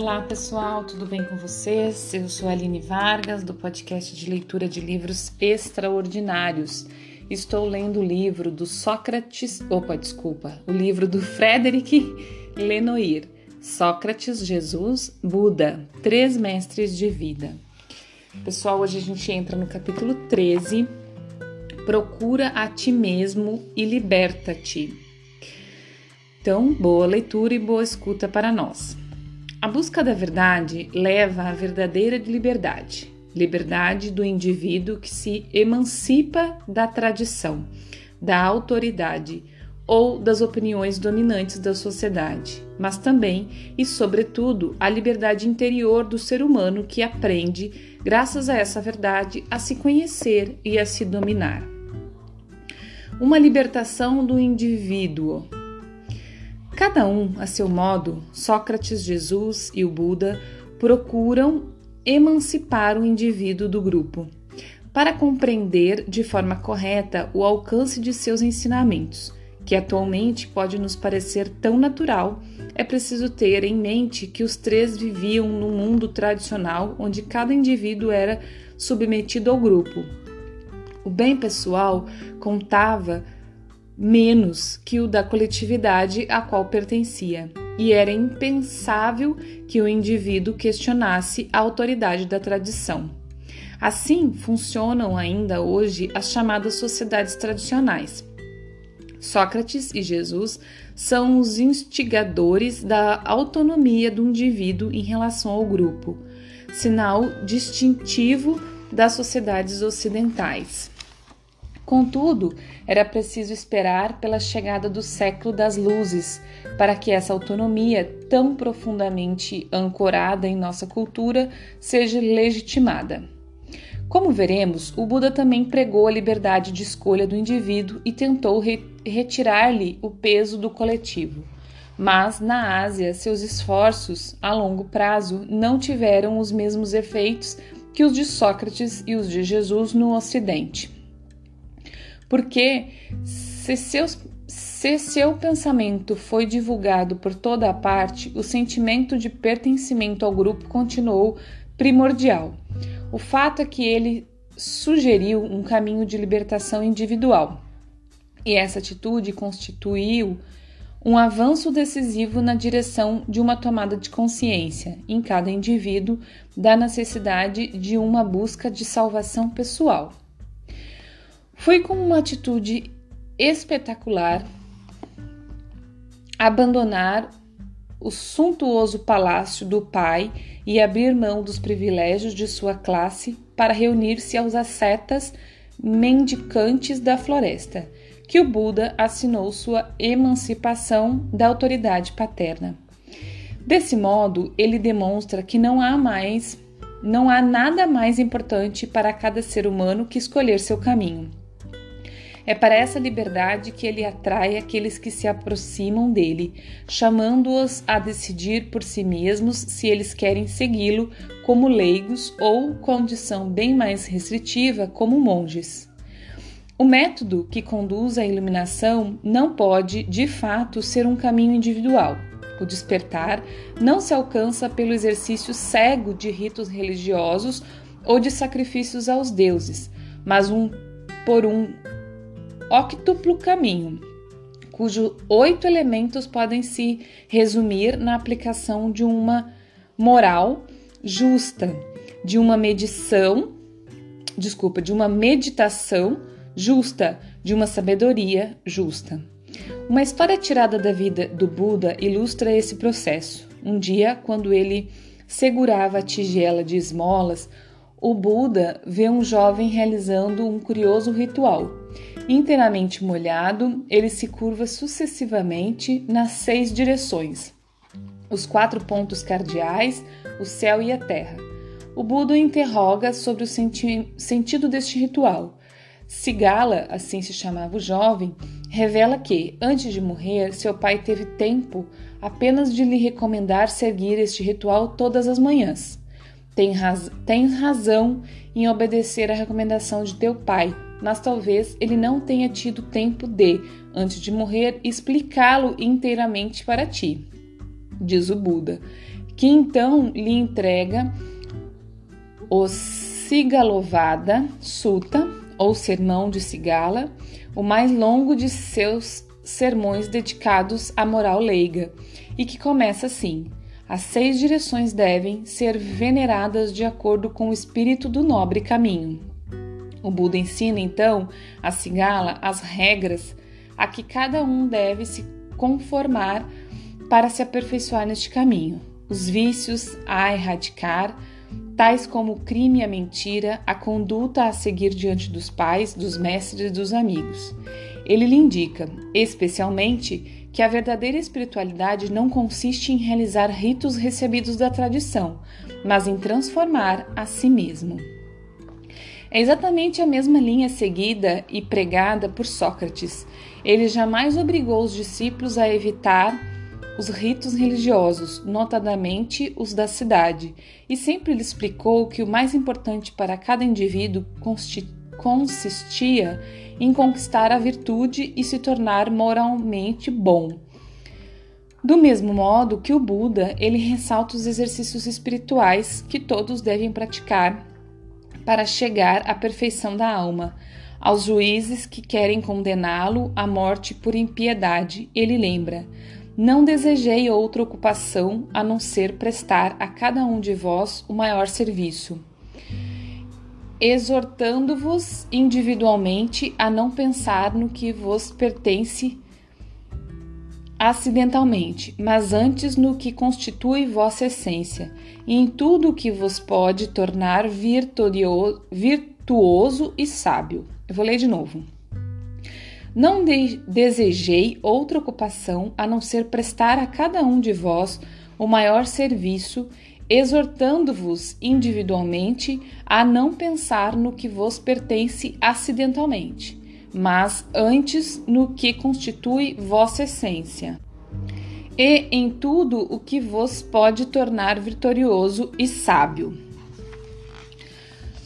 Olá pessoal, tudo bem com vocês? Eu sou Aline Vargas, do podcast de leitura de livros extraordinários. Estou lendo o livro do Sócrates, opa, desculpa, o livro do Frederic Lenoir, Sócrates, Jesus, Buda, Três Mestres de Vida. Pessoal, hoje a gente entra no capítulo 13, Procura a ti mesmo e liberta-te. Então, boa leitura e boa escuta para nós. A busca da verdade leva à verdadeira liberdade, liberdade do indivíduo que se emancipa da tradição, da autoridade ou das opiniões dominantes da sociedade, mas também e, sobretudo, a liberdade interior do ser humano que aprende, graças a essa verdade, a se conhecer e a se dominar. Uma libertação do indivíduo, Cada um, a seu modo, Sócrates, Jesus e o Buda procuram emancipar o indivíduo do grupo, para compreender de forma correta o alcance de seus ensinamentos, que atualmente pode nos parecer tão natural, é preciso ter em mente que os três viviam num mundo tradicional onde cada indivíduo era submetido ao grupo. O bem pessoal contava menos que o da coletividade a qual pertencia, e era impensável que o indivíduo questionasse a autoridade da tradição. Assim funcionam ainda hoje as chamadas sociedades tradicionais. Sócrates e Jesus são os instigadores da autonomia do indivíduo em relação ao grupo, sinal distintivo das sociedades ocidentais. Contudo, era preciso esperar pela chegada do século das luzes para que essa autonomia, tão profundamente ancorada em nossa cultura, seja legitimada. Como veremos, o Buda também pregou a liberdade de escolha do indivíduo e tentou re retirar-lhe o peso do coletivo. Mas na Ásia, seus esforços a longo prazo não tiveram os mesmos efeitos que os de Sócrates e os de Jesus no Ocidente. Porque se, seus, se seu pensamento foi divulgado por toda a parte, o sentimento de pertencimento ao grupo continuou primordial. O fato é que ele sugeriu um caminho de libertação individual, e essa atitude constituiu um avanço decisivo na direção de uma tomada de consciência em cada indivíduo da necessidade de uma busca de salvação pessoal. Foi com uma atitude espetacular abandonar o suntuoso palácio do pai e abrir mão dos privilégios de sua classe para reunir-se aos ascetas mendicantes da floresta, que o Buda assinou sua emancipação da autoridade paterna. Desse modo, ele demonstra que não há mais, não há nada mais importante para cada ser humano que escolher seu caminho. É para essa liberdade que ele atrai aqueles que se aproximam dele, chamando-os a decidir por si mesmos se eles querem segui-lo como leigos ou, condição bem mais restritiva, como monges. O método que conduz à iluminação não pode, de fato, ser um caminho individual. O despertar não se alcança pelo exercício cego de ritos religiosos ou de sacrifícios aos deuses, mas um, por um octuplo caminho, cujos oito elementos podem se resumir na aplicação de uma moral justa, de uma medição, desculpa, de uma meditação justa, de uma sabedoria justa. Uma história tirada da vida do Buda ilustra esse processo. Um dia, quando ele segurava a tigela de esmolas, o Buda vê um jovem realizando um curioso ritual. Inteiramente molhado, ele se curva sucessivamente nas seis direções: os quatro pontos cardeais, o céu e a terra. O Buda interroga sobre o senti sentido deste ritual. Sigala, assim se chamava o jovem, revela que, antes de morrer, seu pai teve tempo apenas de lhe recomendar seguir este ritual todas as manhãs. Tem raz tens razão em obedecer à recomendação de teu pai, mas talvez ele não tenha tido tempo de, antes de morrer, explicá-lo inteiramente para ti. Diz o Buda. que então lhe entrega o Sigalovada Sutta, ou Sermão de Sigala, o mais longo de seus sermões dedicados à moral leiga, e que começa assim: As seis direções devem ser veneradas de acordo com o espírito do nobre caminho. O Buda ensina então a Sigala as regras a que cada um deve se conformar para se aperfeiçoar neste caminho. Os vícios a erradicar, tais como o crime e a mentira, a conduta a seguir diante dos pais, dos mestres e dos amigos. Ele lhe indica, especialmente, que a verdadeira espiritualidade não consiste em realizar ritos recebidos da tradição, mas em transformar a si mesmo. É exatamente a mesma linha seguida e pregada por Sócrates. Ele jamais obrigou os discípulos a evitar os ritos religiosos, notadamente os da cidade, e sempre lhe explicou que o mais importante para cada indivíduo consistia em conquistar a virtude e se tornar moralmente bom. Do mesmo modo que o Buda, ele ressalta os exercícios espirituais que todos devem praticar para chegar à perfeição da alma. Aos juízes que querem condená-lo à morte por impiedade, ele lembra: Não desejei outra ocupação a não ser prestar a cada um de vós o maior serviço, exortando-vos individualmente a não pensar no que vos pertence acidentalmente, mas antes no que constitui vossa essência, e em tudo o que vos pode tornar virtuoso e sábio. Eu vou ler de novo. Não de desejei outra ocupação a não ser prestar a cada um de vós o maior serviço, exortando-vos individualmente a não pensar no que vos pertence acidentalmente mas antes no que constitui vossa essência, e em tudo o que vos pode tornar vitorioso e sábio.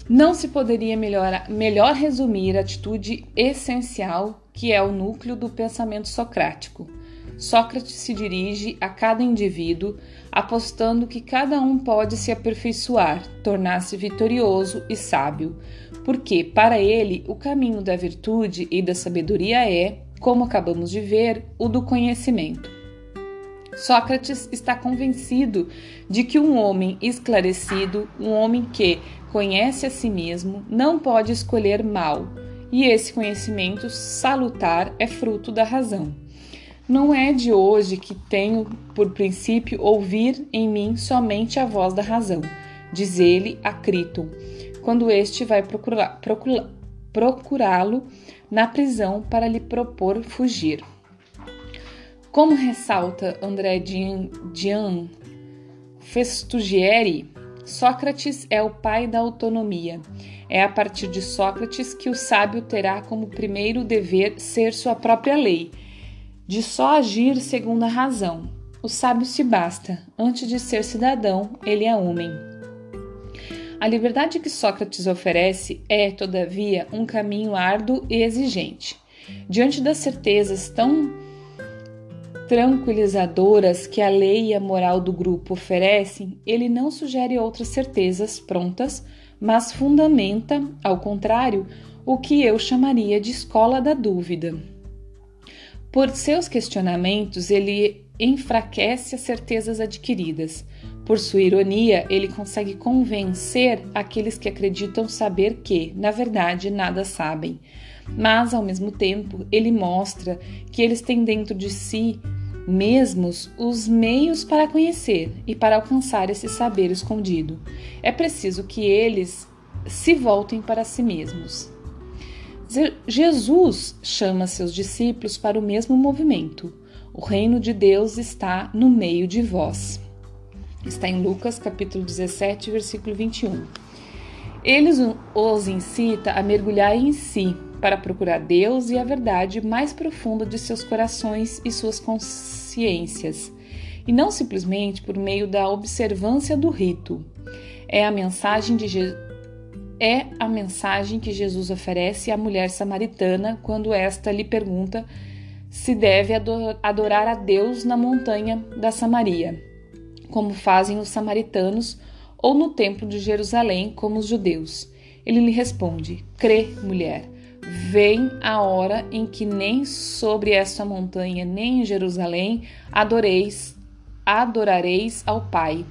Não se poderia melhor, melhor resumir a atitude essencial que é o núcleo do pensamento socrático. Sócrates se dirige a cada indivíduo, apostando que cada um pode se aperfeiçoar, tornar-se vitorioso e sábio, porque, para ele, o caminho da virtude e da sabedoria é, como acabamos de ver, o do conhecimento. Sócrates está convencido de que um homem esclarecido, um homem que conhece a si mesmo, não pode escolher mal, e esse conhecimento salutar é fruto da razão. Não é de hoje que tenho por princípio ouvir em mim somente a voz da razão, diz ele a Criton, quando este vai procurá-lo na prisão para lhe propor fugir. Como ressalta André Dian Festugieri, Sócrates é o pai da autonomia. É a partir de Sócrates que o sábio terá como primeiro dever ser sua própria lei de só agir segundo a razão. O sábio se basta, antes de ser cidadão, ele é homem. A liberdade que Sócrates oferece é, todavia, um caminho árduo e exigente. Diante das certezas tão tranquilizadoras que a lei e a moral do grupo oferecem, ele não sugere outras certezas prontas, mas fundamenta, ao contrário, o que eu chamaria de escola da dúvida. Por seus questionamentos, ele enfraquece as certezas adquiridas. Por sua ironia, ele consegue convencer aqueles que acreditam saber que, na verdade, nada sabem. Mas, ao mesmo tempo, ele mostra que eles têm dentro de si mesmos os meios para conhecer e para alcançar esse saber escondido. É preciso que eles se voltem para si mesmos. Jesus chama seus discípulos para o mesmo movimento. O reino de Deus está no meio de vós. Está em Lucas capítulo 17, versículo 21. Ele os incita a mergulhar em si para procurar Deus e a verdade mais profunda de seus corações e suas consciências, e não simplesmente por meio da observância do rito. É a mensagem de Jesus é a mensagem que Jesus oferece à mulher samaritana quando esta lhe pergunta se deve adorar a Deus na montanha da Samaria. Como fazem os samaritanos, ou no templo de Jerusalém, como os judeus. Ele lhe responde: Crê, mulher, vem a hora em que nem sobre esta montanha, nem em Jerusalém adoreis, adorareis ao Pai,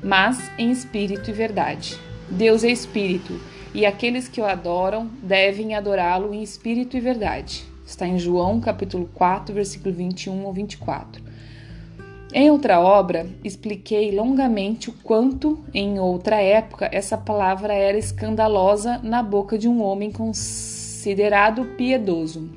mas em espírito e verdade. Deus é espírito, e aqueles que o adoram devem adorá-lo em espírito e verdade. Está em João capítulo 4, versículo 21 ao 24. Em outra obra, expliquei longamente o quanto, em outra época, essa palavra era escandalosa na boca de um homem considerado piedoso.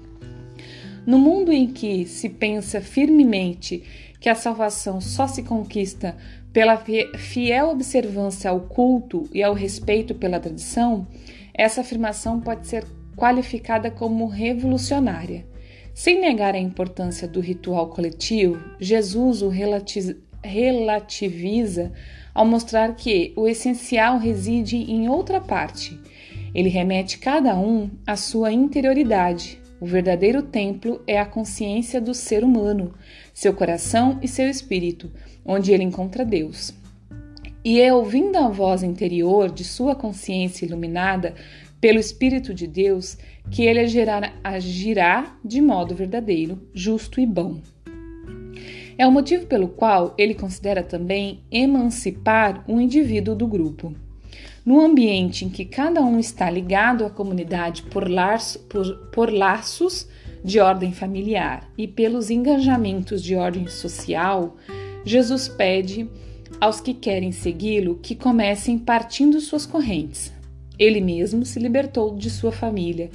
No mundo em que se pensa firmemente que a salvação só se conquista pela fiel observância ao culto e ao respeito pela tradição, essa afirmação pode ser qualificada como revolucionária. Sem negar a importância do ritual coletivo, Jesus o relativiza ao mostrar que o essencial reside em outra parte. Ele remete cada um à sua interioridade. O verdadeiro templo é a consciência do ser humano, seu coração e seu espírito, onde ele encontra Deus. E é ouvindo a voz interior de sua consciência iluminada pelo Espírito de Deus que ele agirá de modo verdadeiro, justo e bom. É o motivo pelo qual ele considera também emancipar o indivíduo do grupo. No ambiente em que cada um está ligado à comunidade por, laço, por, por laços de ordem familiar e pelos engajamentos de ordem social, Jesus pede aos que querem segui-lo que comecem partindo suas correntes, ele mesmo se libertou de sua família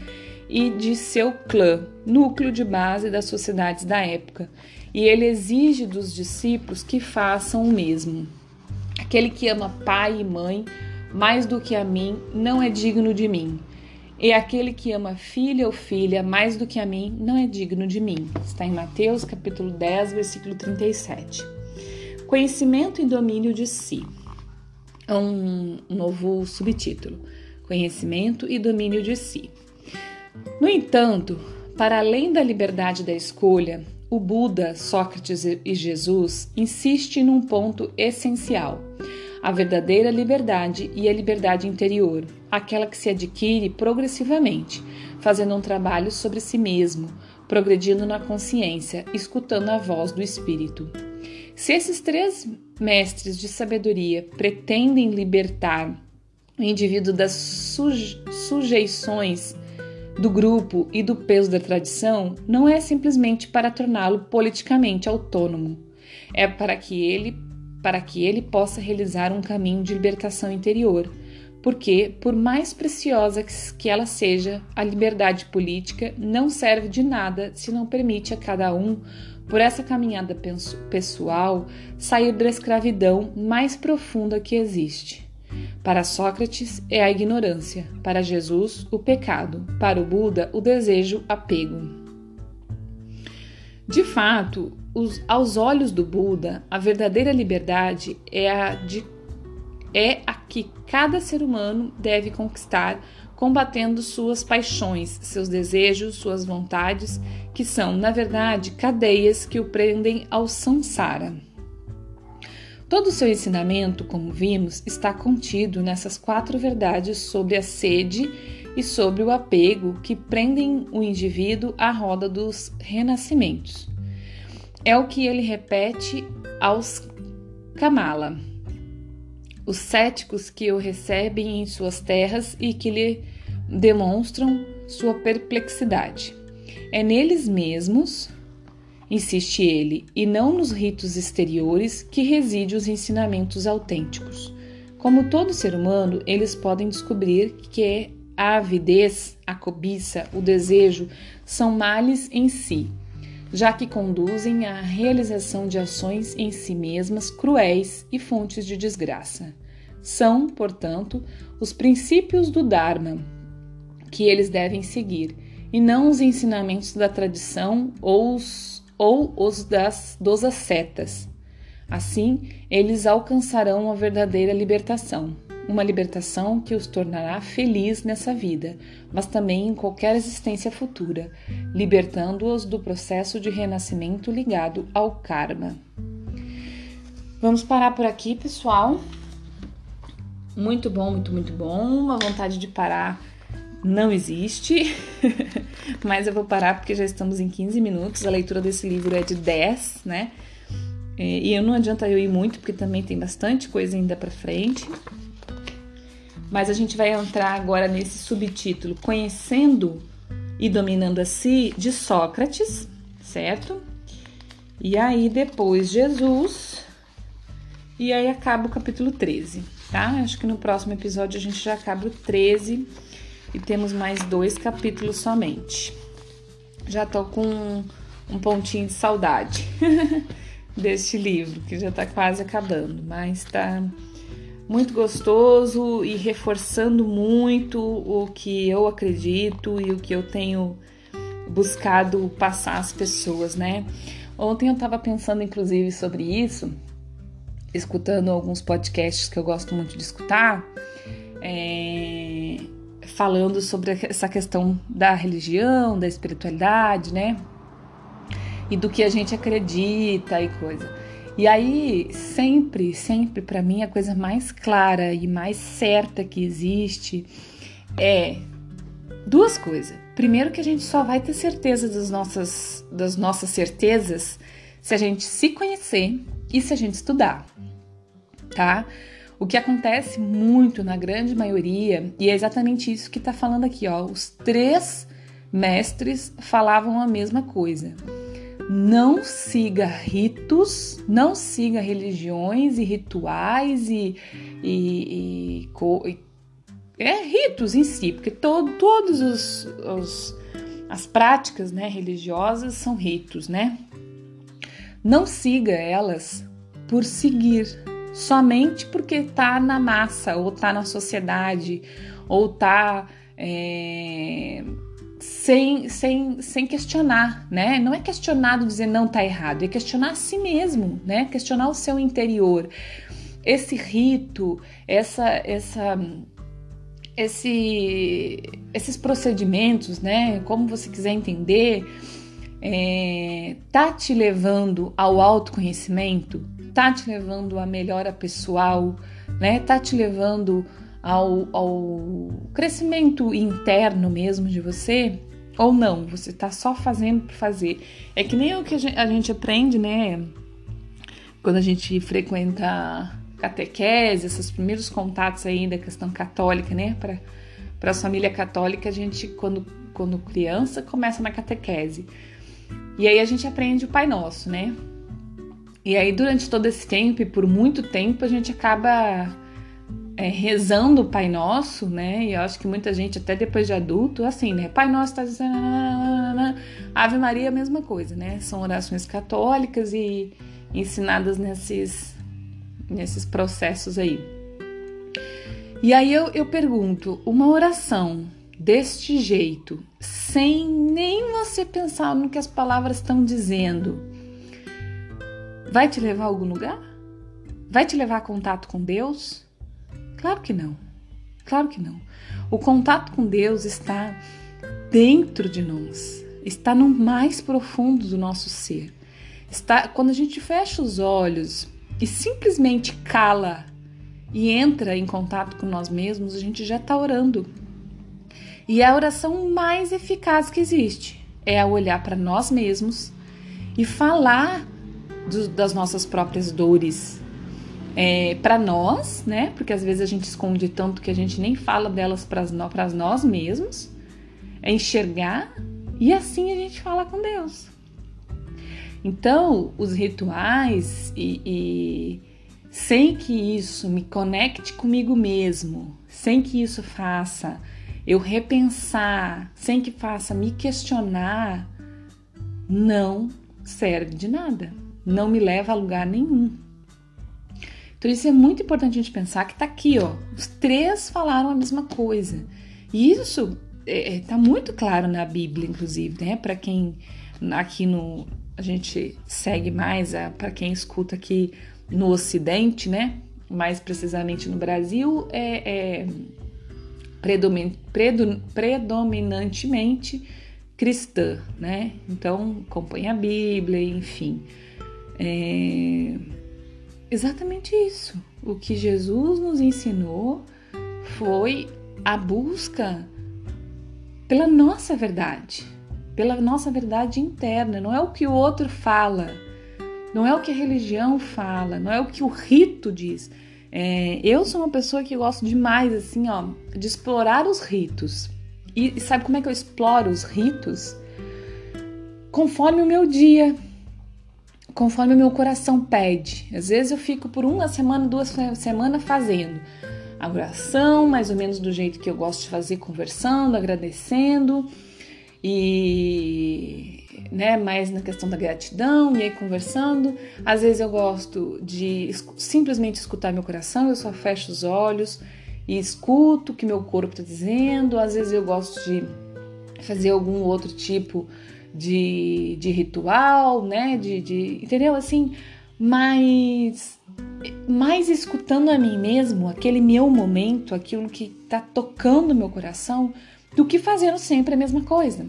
e de seu clã, núcleo de base das sociedades da época, e ele exige dos discípulos que façam o mesmo. Aquele que ama pai e mãe mais do que a mim não é digno de mim. E aquele que ama filho ou filha mais do que a mim não é digno de mim. Está em Mateus capítulo 10, versículo 37. Conhecimento e domínio de si. É um novo subtítulo conhecimento e domínio de si. No entanto, para além da liberdade da escolha, o Buda, Sócrates e Jesus insiste num ponto essencial: a verdadeira liberdade e a liberdade interior, aquela que se adquire progressivamente, fazendo um trabalho sobre si mesmo, progredindo na consciência, escutando a voz do espírito. Se esses três mestres de sabedoria pretendem libertar o indivíduo das suje sujeições do grupo e do peso da tradição não é simplesmente para torná-lo politicamente autônomo, é para que ele para que ele possa realizar um caminho de libertação interior, porque por mais preciosa que ela seja, a liberdade política não serve de nada se não permite a cada um por essa caminhada pessoal sair da escravidão mais profunda que existe. Para Sócrates é a ignorância, para Jesus, o pecado, para o Buda, o desejo, apego. De fato, os, aos olhos do Buda, a verdadeira liberdade é a, de, é a que cada ser humano deve conquistar combatendo suas paixões, seus desejos, suas vontades, que são, na verdade, cadeias que o prendem ao samsara. Todo o seu ensinamento, como vimos, está contido nessas quatro verdades sobre a sede e sobre o apego que prendem o indivíduo à roda dos renascimentos. É o que ele repete aos Kamala, os céticos que o recebem em suas terras e que lhe demonstram sua perplexidade. É neles mesmos insiste ele, e não nos ritos exteriores que reside os ensinamentos autênticos. Como todo ser humano, eles podem descobrir que a avidez, a cobiça, o desejo são males em si, já que conduzem à realização de ações em si mesmas cruéis e fontes de desgraça. São, portanto, os princípios do Dharma que eles devem seguir, e não os ensinamentos da tradição ou os ou os das, dos ascetas. Assim, eles alcançarão a verdadeira libertação, uma libertação que os tornará feliz nessa vida, mas também em qualquer existência futura, libertando-os do processo de renascimento ligado ao karma. Vamos parar por aqui, pessoal. Muito bom, muito, muito bom. Uma vontade de parar não existe, mas eu vou parar porque já estamos em 15 minutos. A leitura desse livro é de 10, né? E eu não adianta eu ir muito porque também tem bastante coisa ainda para frente. Mas a gente vai entrar agora nesse subtítulo Conhecendo e Dominando a Si de Sócrates, certo? E aí depois Jesus e aí acaba o capítulo 13, tá? Acho que no próximo episódio a gente já acaba o 13 e temos mais dois capítulos somente. Já tô com um pontinho de saudade deste livro, que já tá quase acabando, mas tá muito gostoso e reforçando muito o que eu acredito e o que eu tenho buscado passar às pessoas, né? Ontem eu tava pensando inclusive sobre isso escutando alguns podcasts que eu gosto muito de escutar, é, falando sobre essa questão da religião, da espiritualidade, né? E do que a gente acredita e coisa. E aí, sempre, sempre, para mim, a coisa mais clara e mais certa que existe é duas coisas. Primeiro, que a gente só vai ter certeza das nossas, das nossas certezas se a gente se conhecer e se a gente estudar, tá? O que acontece muito na grande maioria, e é exatamente isso que está falando aqui, ó. Os três mestres falavam a mesma coisa. Não siga ritos, não siga religiões e rituais e, e, e, e é ritos em si, porque todo, todos os, os as práticas né, religiosas são ritos, né? Não siga elas por seguir, somente porque tá na massa, ou tá na sociedade, ou tá é, sem, sem, sem questionar, né? Não é questionado dizer não tá errado, é questionar a si mesmo, né? Questionar o seu interior. Esse rito, essa, essa esse, esses procedimentos, né? Como você quiser entender, é, tá te levando ao autoconhecimento, tá te levando à melhora pessoal, né? Tá te levando ao, ao crescimento interno mesmo de você, ou não, você tá só fazendo por fazer. É que nem o que a gente, aprende, né? Quando a gente frequenta catequese, esses primeiros contatos aí da questão católica, né? Para a família católica, a gente, quando, quando criança, começa na catequese. E aí a gente aprende o Pai Nosso, né? E aí durante todo esse tempo e por muito tempo a gente acaba é, rezando o Pai Nosso, né? E eu acho que muita gente, até depois de adulto, assim, né? Pai Nosso tá dizendo. Ave Maria é a mesma coisa, né? São orações católicas e ensinadas nesses, nesses processos aí. E aí eu, eu pergunto: uma oração deste jeito, sem nem você pensar no que as palavras estão dizendo, vai te levar a algum lugar? Vai te levar a contato com Deus? Claro que não. Claro que não. O contato com Deus está dentro de nós, está no mais profundo do nosso ser. Está quando a gente fecha os olhos e simplesmente cala e entra em contato com nós mesmos, a gente já está orando. E é a oração mais eficaz que existe é a olhar para nós mesmos e falar do, das nossas próprias dores é, para nós, né? Porque às vezes a gente esconde tanto que a gente nem fala delas para nós mesmos. É enxergar e assim a gente fala com Deus. Então, os rituais e, e sem que isso me conecte comigo mesmo, sem que isso faça eu repensar, sem que faça me questionar, não serve de nada, não me leva a lugar nenhum. Então isso é muito importante a gente pensar que tá aqui, ó, os três falaram a mesma coisa. E isso é, é tá muito claro na Bíblia, inclusive, né? Para quem aqui no a gente segue mais, para quem escuta aqui no Ocidente, né? Mais precisamente no Brasil, é, é predominantemente cristã, né? Então, acompanha a Bíblia, enfim. É... exatamente isso. O que Jesus nos ensinou foi a busca pela nossa verdade, pela nossa verdade interna, não é o que o outro fala, não é o que a religião fala, não é o que o rito diz. É, eu sou uma pessoa que gosto demais, assim, ó, de explorar os ritos. E, sabe como é que eu exploro os ritos? Conforme o meu dia, conforme o meu coração pede. Às vezes eu fico por uma semana, duas semanas fazendo a oração, mais ou menos do jeito que eu gosto de fazer, conversando, agradecendo e né, mais na questão da gratidão e aí conversando. Às vezes eu gosto de simplesmente escutar meu coração, eu só fecho os olhos e escuto o que meu corpo está dizendo. Às vezes eu gosto de fazer algum outro tipo de, de ritual, né, de, de entendeu assim, mas mais escutando a mim mesmo, aquele meu momento, aquilo que está tocando meu coração, do que fazendo sempre a mesma coisa,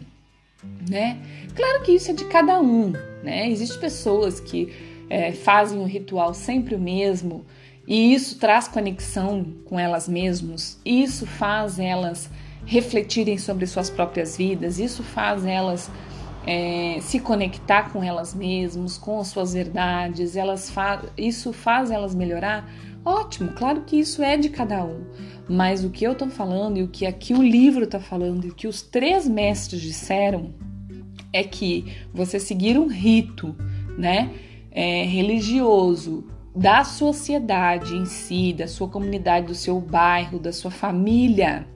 né? Claro que isso é de cada um, né? Existem pessoas que é, fazem o ritual sempre o mesmo e isso traz conexão com elas mesmas, isso faz elas refletirem sobre suas próprias vidas, isso faz elas é, se conectar com elas mesmas, com as suas verdades, elas fa isso faz elas melhorar. Ótimo, claro que isso é de cada um. Mas o que eu estou falando e o que aqui o livro está falando e o que os três mestres disseram é que você seguir um rito, né, é, religioso da sociedade em si, da sua comunidade, do seu bairro, da sua família,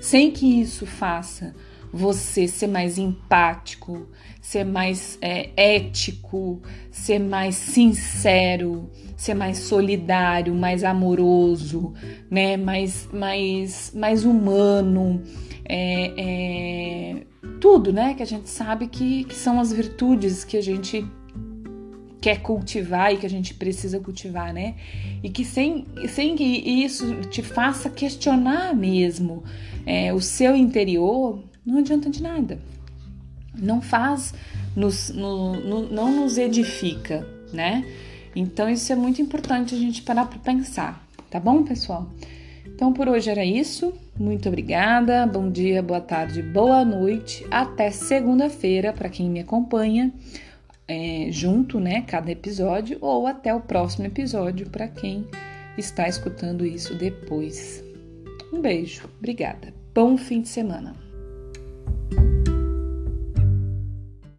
sem que isso faça você ser mais empático, ser mais é, ético, ser mais sincero, ser mais solidário, mais amoroso, né? mais, mais, mais humano. É, é, tudo, né? Que a gente sabe que, que são as virtudes que a gente quer cultivar e que a gente precisa cultivar, né? E que sem, sem que isso te faça questionar mesmo é, o seu interior, não adianta de nada. Não faz, nos, no, no, não nos edifica, né? Então isso é muito importante a gente parar para pensar, tá bom, pessoal? Então por hoje era isso. Muito obrigada. Bom dia, boa tarde, boa noite. Até segunda-feira para quem me acompanha é, junto, né? Cada episódio ou até o próximo episódio para quem está escutando isso depois. Um beijo, obrigada. Bom fim de semana. Thank you.